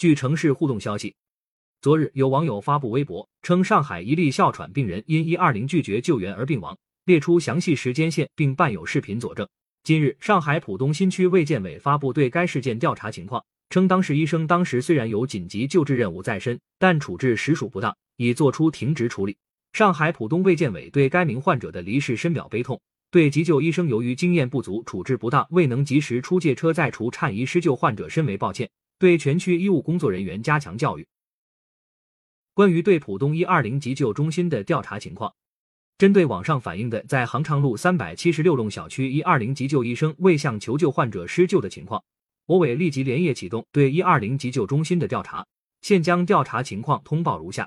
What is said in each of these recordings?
据城市互动消息，昨日有网友发布微博称，上海一例哮喘病人因一二零拒绝救援而病亡，列出详细时间线，并伴有视频佐证。近日，上海浦东新区卫健委发布对该事件调查情况，称当事医生当时虽然有紧急救治任务在身，但处置实属不当，已作出停职处理。上海浦东卫健委对该名患者的离世深表悲痛，对急救医生由于经验不足、处置不当、未能及时出借车载除颤仪施救患者深为抱歉，对全区医务工作人员加强教育。关于对浦东一二零急救中心的调查情况。针对网上反映的在杭昌路三百七十六栋小区一二零急救医生未向求救患者施救的情况，我委立即连夜启动对一二零急救中心的调查，现将调查情况通报如下：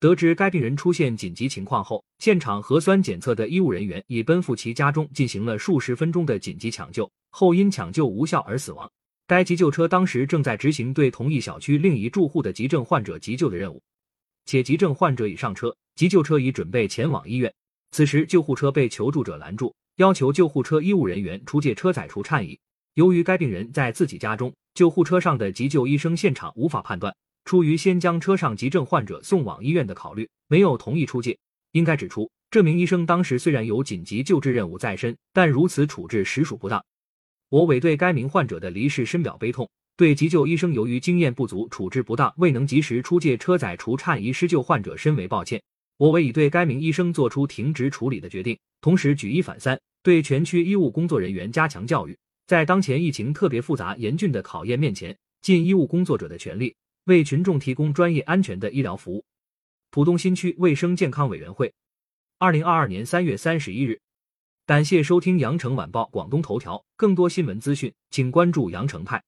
得知该病人出现紧急情况后，现场核酸检测的医务人员已奔赴其家中进行了数十分钟的紧急抢救，后因抢救无效而死亡。该急救车当时正在执行对同一小区另一住户的急症患者急救的任务，且急症患者已上车。急救车已准备前往医院，此时救护车被求助者拦住，要求救护车医务人员出借车载除颤仪。由于该病人在自己家中，救护车上的急救医生现场无法判断，出于先将车上急症患者送往医院的考虑，没有同意出借。应该指出，这名医生当时虽然有紧急救治任务在身，但如此处置实属不当。我委对该名患者的离世深表悲痛。对急救医生由于经验不足、处置不当、未能及时出借车载除颤仪施救患者深为抱歉。我委已对该名医生作出停职处理的决定，同时举一反三，对全区医务工作人员加强教育，在当前疫情特别复杂严峻的考验面前，尽医务工作者的全力，为群众提供专业安全的医疗服务。浦东新区卫生健康委员会，二零二二年三月三十一日，感谢收听羊城晚报广东头条，更多新闻资讯，请关注羊城派。